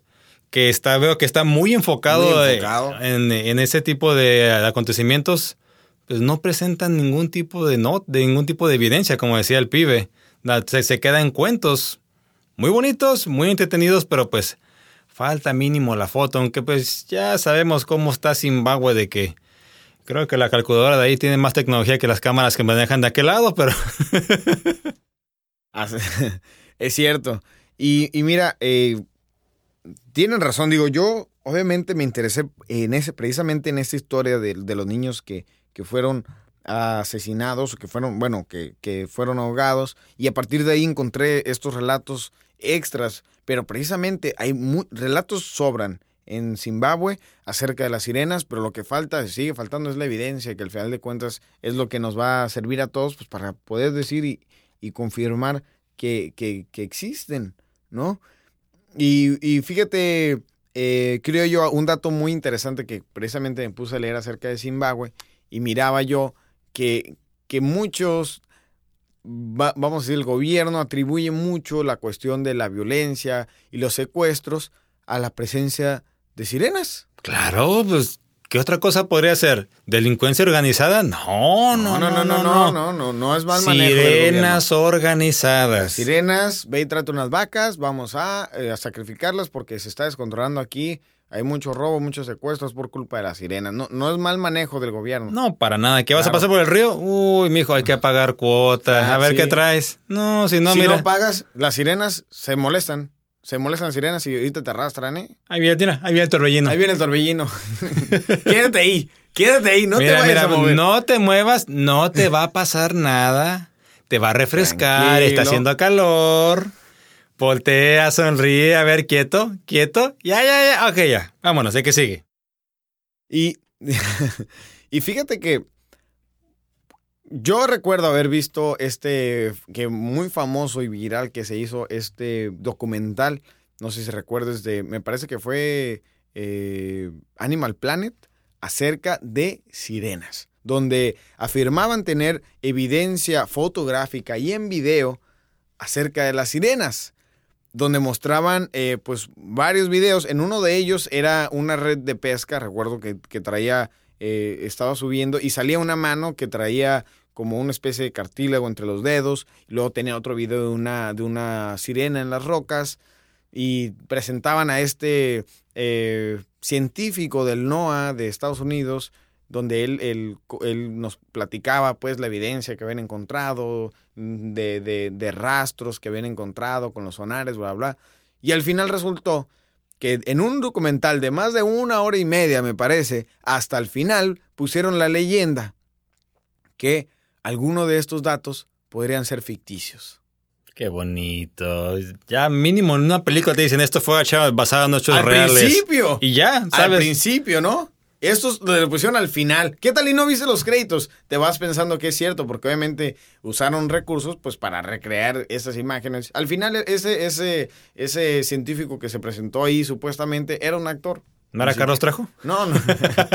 que está, veo que está muy enfocado, En, ese tipo de acontecimientos, pues no presentan ningún tipo de not, de ningún tipo de evidencia, como decía el pibe. Se, se queda en cuentos muy bonitos, muy entretenidos, pero pues falta mínimo la foto, aunque pues ya sabemos cómo está Zimbabue de que creo que la calculadora de ahí tiene más tecnología que las cámaras que manejan de aquel lado, pero... es cierto. Y, mira, eh, tienen razón, digo, yo obviamente me interesé en ese, precisamente en esta historia de, los niños que, que fueron asesinados, que fueron, bueno, que, que, fueron ahogados, y a partir de ahí encontré estos relatos extras, pero precisamente hay relatos sobran en Zimbabue acerca de las sirenas, pero lo que falta, sigue faltando es la evidencia, que al final de cuentas es lo que nos va a servir a todos pues, para poder decir y, confirmar que, que, existen, ¿no? Y, y fíjate, eh, creo yo, un dato muy interesante que precisamente me puse a leer acerca de Zimbabue y miraba yo que, que muchos vamos a decir, el gobierno atribuye mucho la cuestión de la violencia y los secuestros a la presencia de sirenas. Claro, pues ¿Qué otra cosa podría ser? ¿Delincuencia organizada? No, no, no, no, no, no, no, no, no, es mal manejo. Sirenas organizadas. Sirenas, ve y trata unas vacas, vamos a, eh, a sacrificarlas porque se está descontrolando aquí hay mucho robo, muchos secuestros por culpa de las sirenas. No, no es mal manejo del gobierno. No, para nada. ¿Qué vas a pasar por el río? Uy, mijo, hay que pagar cuotas. Ah, a ver qué traes. No, si no, si mira. Si no pagas, las sirenas se molestan. Se molestan las sirenas y ahorita te arrastran, ¿eh? Ahí viene, tira, ahí viene el torbellino. Ahí viene el torbellino. quédate ahí, quédate ahí, no te vayas a mover. No te muevas, no te va a pasar nada. Te va a refrescar, está haciendo calor. Voltea, sonríe, a ver, quieto, quieto. Ya, ya, ya. Ok, ya. Vámonos, hay que sigue. Y, y fíjate que yo recuerdo haber visto este, que muy famoso y viral que se hizo este documental. No sé si recuerdas de, me parece que fue eh, Animal Planet acerca de sirenas, donde afirmaban tener evidencia fotográfica y en video acerca de las sirenas donde mostraban eh, pues varios videos. En uno de ellos era una red de pesca, recuerdo que, traía, eh, estaba subiendo y salía una mano que traía como una especie de cartílago entre los dedos. Luego tenía otro video de una, de una sirena en las rocas y presentaban a este eh, científico del NOAA de Estados Unidos donde él, él, él, nos platicaba pues la evidencia que habían encontrado, mm, de, de, de, rastros que habían encontrado con los sonares, bla, bla. Y al final resultó que en un documental de más de una hora y media, me parece, hasta el final pusieron la leyenda que algunos de estos datos podrían ser ficticios. Qué bonito. Ya mínimo en una película te dicen esto fue basado en hechos reales. Al principio. Y ya, ¿sabes? Al principio, ¿no? Estos lo pusieron al final. ¿Qué tal y no viste los créditos? Te vas pensando que es cierto, porque obviamente usaron recursos pues para recrear esas imágenes. Al final, ese, ese, ese científico que se presentó ahí supuestamente era un actor. ¿No era Carlos Trejo? No, no.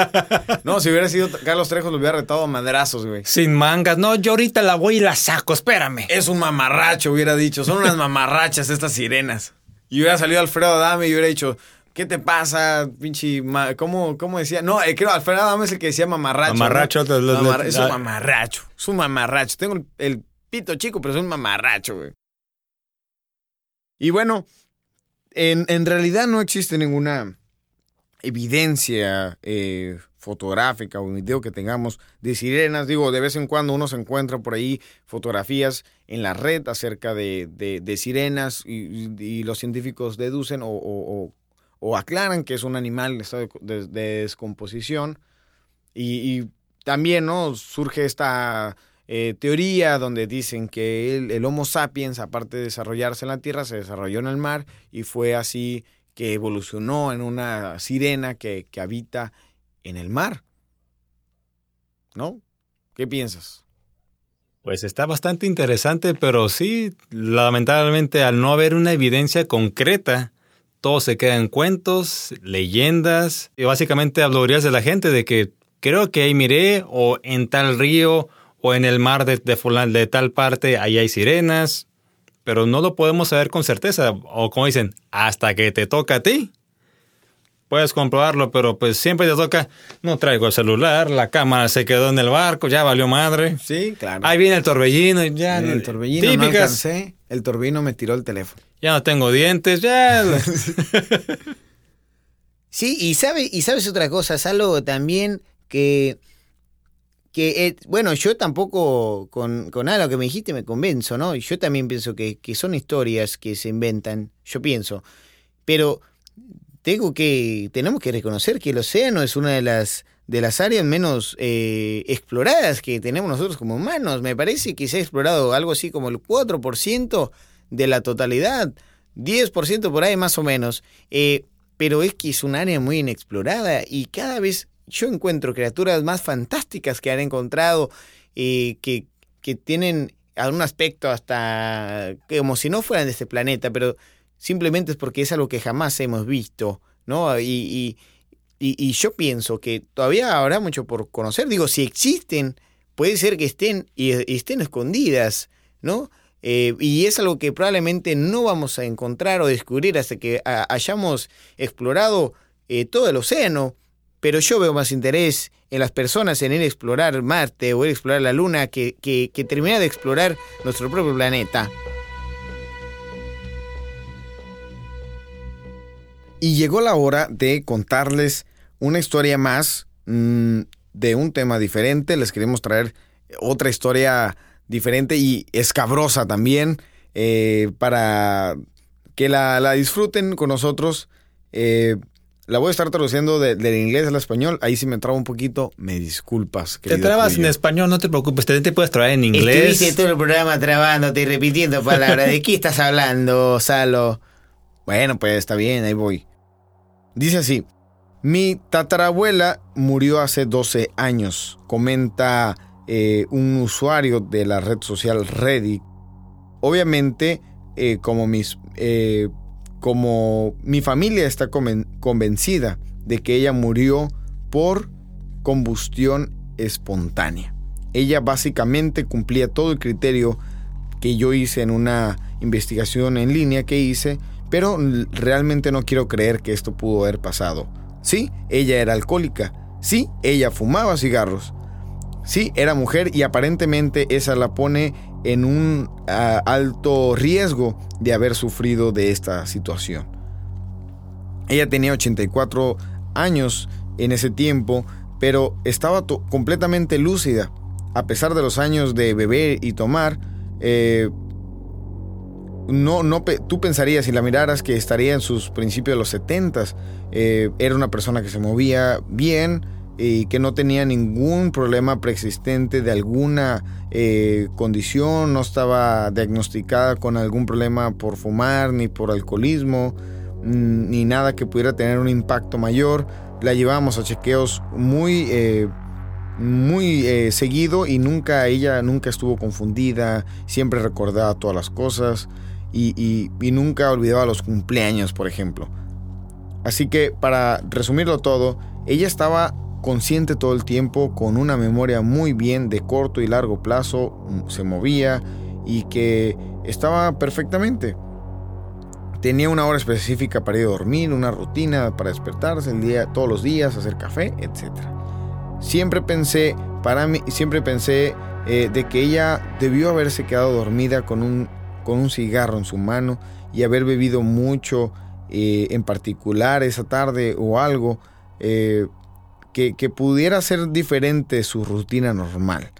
no, si hubiera sido Carlos Trejo, lo hubiera retado a madrazos, güey. Sin mangas. No, yo ahorita la voy y la saco, espérame. Es un mamarracho, hubiera dicho. Son unas mamarrachas estas sirenas. Y hubiera salido Alfredo Adame y hubiera dicho, ¿Qué te pasa, pinche? ¿Cómo, ¿Cómo decía? No, eh, creo Alfredo Adame es el que decía mamarracho. Mamarracho. es un mamarracho. Es un mamarracho. Tengo el, pito chico, pero es un mamarracho, güey. Y bueno, en, en, realidad no existe ninguna evidencia eh, fotográfica o video que tengamos de sirenas. Digo, de vez en cuando uno se encuentra por ahí fotografías en la red acerca de, de, sirenas y, los científicos deducen o o aclaran que es un animal en estado de, descomposición. Y, también ¿no? surge esta eh, teoría donde dicen que el, Homo sapiens, aparte de desarrollarse en la Tierra, se desarrolló en el mar y fue así que evolucionó en una sirena que, que habita en el mar. ¿No? ¿Qué piensas? Pues está bastante interesante, pero sí, lamentablemente al no haber una evidencia concreta todo se queda en cuentos, leyendas y básicamente hablarías de la gente de que creo que ahí miré o en tal río o en el mar de, de, de tal parte ahí hay sirenas, pero no lo podemos saber con certeza o como dicen, hasta que te toca a ti. Puedes comprobarlo, pero pues siempre te toca, no traigo el celular, la cámara se quedó en el barco, ya valió madre. Sí, claro. Ahí viene el torbellino, ya. El torbellino típicas. no el torbellino me tiró el teléfono. Ya no tengo dientes, ya. sí, y, sabe, y sabes otra cosa, es algo también que, que eh, bueno, yo tampoco con, con algo que me dijiste me convenzo, ¿no? Yo también pienso que, que son historias que se inventan, yo pienso, pero tengo que, tenemos que reconocer que el océano es una de las, de las áreas menos eh, exploradas que tenemos nosotros como humanos. Me parece que se ha explorado algo así como el 4% de la totalidad, 10% por ahí más o menos. Eh, pero es que es un área muy inexplorada y cada vez yo encuentro criaturas más fantásticas que han encontrado, eh, que, que tienen algún aspecto hasta como si no fueran de este planeta, pero simplemente es porque es algo que jamás hemos visto, ¿no? Y, y, yo pienso que todavía habrá mucho por conocer. Digo, si existen, puede ser que estén y, estén escondidas, ¿no? Eh, y es algo que probablemente no vamos a encontrar o descubrir hasta que hayamos explorado eh, todo el océano. Pero yo veo más interés en las personas en ir a explorar Marte o ir a explorar la Luna que, que, que terminar de explorar nuestro propio planeta. Y llegó la hora de contarles una historia más mm, de un tema diferente. Les queremos traer otra historia diferente y escabrosa también eh, para que la, disfruten con nosotros. Eh, la voy a estar traduciendo del inglés al español. Ahí si me trabo un poquito, me disculpas. Te trabas en español, no te preocupes, te, te puedes trabar en inglés. Estuviste todo el programa trabándote y repitiendo palabras. ¿De qué estás hablando, Salo? Bueno, pues está bien, ahí voy. Dice así, mi tatarabuela murió hace 12 años, comenta eh, un usuario de la red social Reddit. Obviamente, eh, como, mis, eh, como mi familia está convencida de que ella murió por combustión espontánea. Ella básicamente cumplía todo el criterio que yo hice en una investigación en línea que hice pero realmente no quiero creer que esto pudo haber pasado. Sí, ella era alcohólica. Sí, ella fumaba cigarros. Sí, era mujer y aparentemente esa la pone en un alto riesgo de haber sufrido de esta situación. Ella tenía 84 años en ese tiempo, pero estaba completamente lúcida. A pesar de los años de beber y tomar, eh, no, no, tú pensarías si la miraras que estaría en sus principios de los 70 eh, era una persona que se movía bien y que no tenía ningún problema preexistente de alguna eh, condición, no estaba diagnosticada con algún problema por fumar ni por alcoholismo, mm, ni nada que pudiera tener un impacto mayor. La llevábamos a chequeos muy, eh, muy seguido y nunca ella nunca estuvo confundida, siempre recordaba todas las cosas y, nunca olvidaba los cumpleaños, por ejemplo. Así que, para resumirlo todo, ella estaba consciente todo el tiempo, con una memoria muy bien de corto y largo plazo, mm, se movía y que estaba perfectamente. Tenía una hora específica para ir a dormir, una rutina para despertarse el día, todos los días, hacer café, etc. Siempre pensé, para mí, siempre pensé eh, de que ella debió haberse quedado dormida con un con un cigarro en su mano y haber bebido mucho eh, en particular esa tarde o algo eh, que, pudiera ser diferente su rutina normal.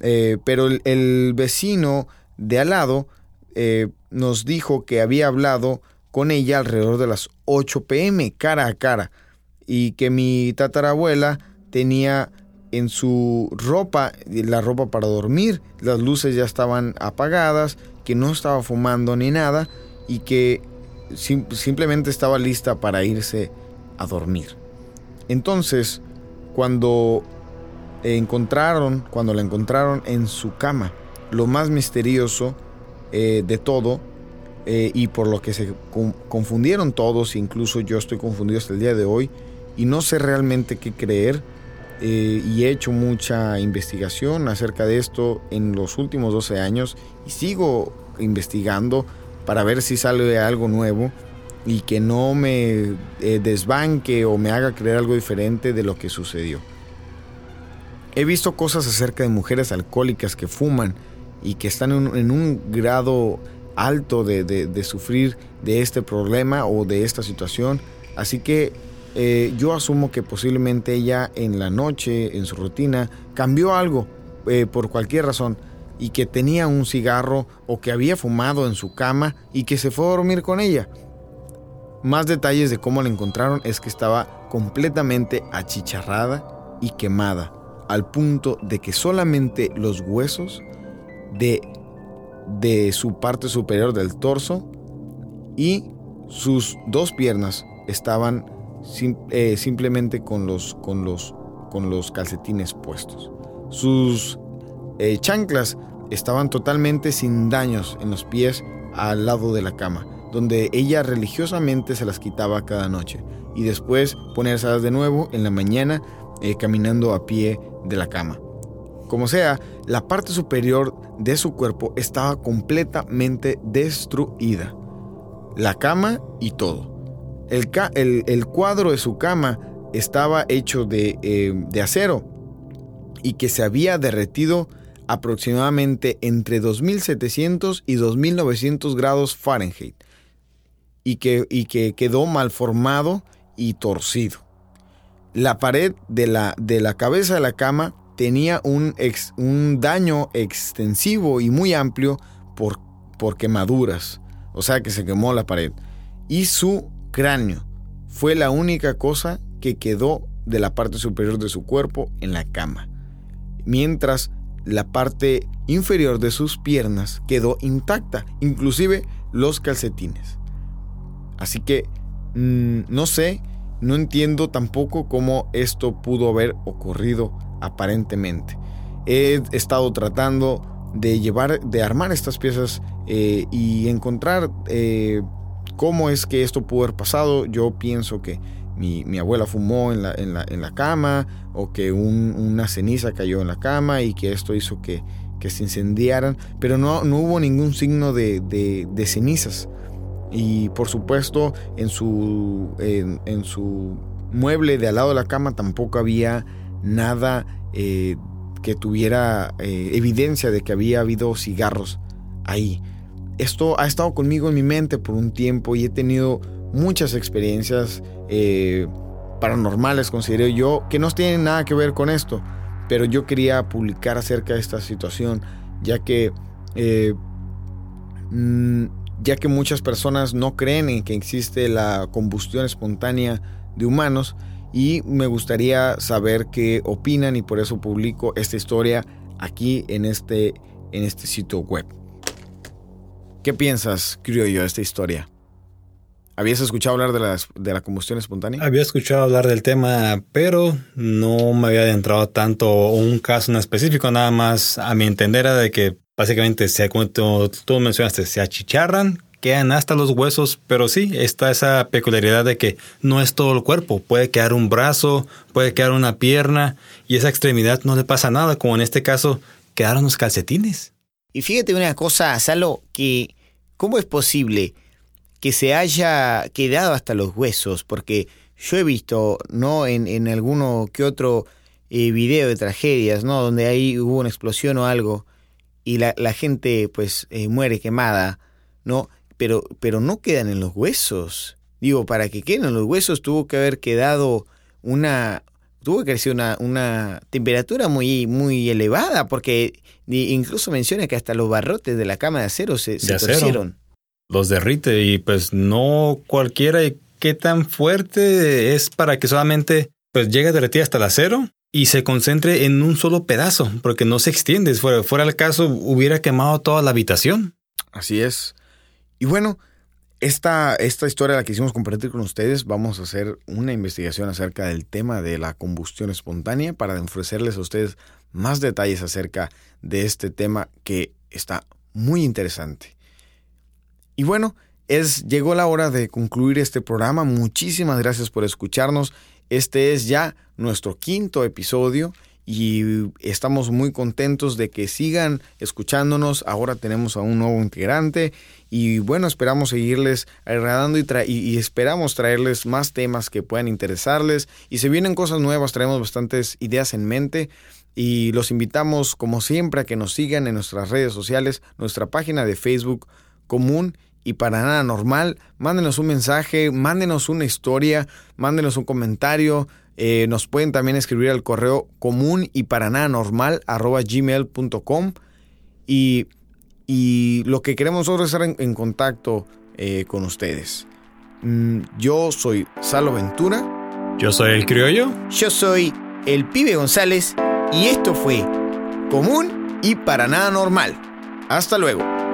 Eh, pero el, vecino de al lado nos dijo que había hablado con ella alrededor de las 8 pm cara a cara y que mi tatarabuela tenía en su ropa, la ropa para dormir, las luces ya estaban apagadas que no estaba fumando ni nada y que simplemente estaba lista para irse a dormir. Entonces, cuando encontraron, cuando la encontraron en su cama, lo más misterioso eh, de todo eh, y por lo que se confundieron todos, incluso yo estoy confundido hasta el día de hoy y no sé realmente qué creer. Eh, y he hecho mucha investigación acerca de esto en los últimos 12 años y sigo investigando para ver si sale algo nuevo y que no me eh, desbanque o me haga creer algo diferente de lo que sucedió. He visto cosas acerca de mujeres alcohólicas que fuman y que están en, un grado alto de, sufrir de este problema o de esta situación. Así que eh, yo asumo que posiblemente ella en la noche, en su rutina, cambió algo eh, por cualquier razón y que tenía un cigarro o que había fumado en su cama y que se fue a dormir con ella. Más detalles de cómo la encontraron es que estaba completamente achicharrada y quemada, al punto de que solamente los huesos de, de su parte superior del torso y sus dos piernas estaban eh, simplemente con los, con, los, con los calcetines puestos. Sus eh, chanclas estaban totalmente sin daños en los pies al lado de la cama, donde ella religiosamente se las quitaba cada noche y después ponérselas de nuevo en la mañana eh, caminando a pie de la cama. Como sea, la parte superior de su cuerpo estaba completamente destruida. La cama y todo. El, cuadro de su cama estaba hecho eh, de, acero y que se había derretido aproximadamente entre 2700 y 2900 grados Fahrenheit y que, y que quedó malformado y torcido. La pared de la, de la cabeza de la cama tenía un, un daño extensivo y muy amplio por, por quemaduras, o sea que se quemó la pared. Y su cráneo fue la única cosa que quedó de la parte superior de su cuerpo en la cama, mientras la parte inferior de sus piernas quedó intacta, inclusive los calcetines. Así que mm, no sé, no entiendo tampoco cómo esto pudo haber ocurrido aparentemente. He estado tratando de llevar, de armar estas piezas eh, y encontrar eh, cómo es que esto pudo haber pasado. Yo pienso que mi, abuela fumó en la, en la, cama o que una ceniza cayó en la cama y que esto hizo que, que se incendiaran, pero no, no hubo ningún signo de, de, cenizas. Y por supuesto en su, en, su mueble de al lado de la cama tampoco había nada eh, que tuviera eh, evidencia de que había habido cigarros ahí. Esto ha estado conmigo en mi mente por un tiempo y he tenido muchas experiencias eh, paranormales, considero yo, que no tienen nada que ver con esto. Pero yo quería publicar acerca de esta situación, ya que, mm, ya que muchas personas no creen en que existe la combustión espontánea de humanos y me gustaría saber qué opinan y por eso publico esta historia aquí en este, en este sitio web. ¿Qué piensas, yo, de esta historia? ¿Habías escuchado hablar de, de la combustión espontánea? Había escuchado hablar del tema, pero no me había adentrado tanto un caso en específico, nada más a mi entender era de que básicamente, se, como tú mencionaste, se achicharran, quedan hasta los huesos, pero sí, está esa peculiaridad de que no es todo el cuerpo, puede quedar un brazo, puede quedar una pierna y esa extremidad no le pasa nada, como en este caso quedaron los calcetines. Y fíjate una cosa, Salo, que cómo es posible que se haya quedado hasta los huesos, porque yo he visto, ¿no? En, en alguno que otro eh, video de tragedias, ¿no? Donde ahí hubo una explosión o algo y la, la gente pues eh, muere quemada, ¿no? pero, pero no quedan en los huesos. Digo, para que queden en los huesos tuvo que haber quedado una, tuvo que ser una, una temperatura muy, muy elevada, porque incluso menciona que hasta los barrotes de la cama de acero se, se Los derrite y pues no cualquiera y qué tan fuerte es para que solamente pues llegue a derretir hasta el acero y se concentre en un solo pedazo, porque no se extiende. Fuera, fuera el caso, hubiera quemado toda la habitación. Así es. Y bueno, esta, esta historia la quisimos compartir con ustedes. Vamos a hacer una investigación acerca del tema de la combustión espontánea para ofrecerles a ustedes más detalles acerca de este tema que está muy interesante. Y bueno, es, llegó la hora de concluir este programa. Muchísimas gracias por escucharnos. Este es ya nuestro quinto episodio y estamos muy contentos de que sigan escuchándonos. Ahora tenemos a un nuevo integrante y bueno, esperamos seguirles agradando y, y, esperamos traerles más temas que puedan interesarles. Y se vienen cosas nuevas, traemos bastantes ideas en mente y los invitamos como siempre a que nos sigan en nuestras redes sociales, nuestra página de Facebook común y para nada normal. Mándenos un mensaje, mándenos una historia, mándenos un comentario eh, nos pueden también escribir al correo común y para nada normal arroba gmail.com y, y lo que queremos nosotros es estar en, contacto eh, con ustedes. Mm, yo soy Salo Ventura. Yo soy el criollo. Yo soy el pibe González y esto fue común y para nada normal. Hasta luego.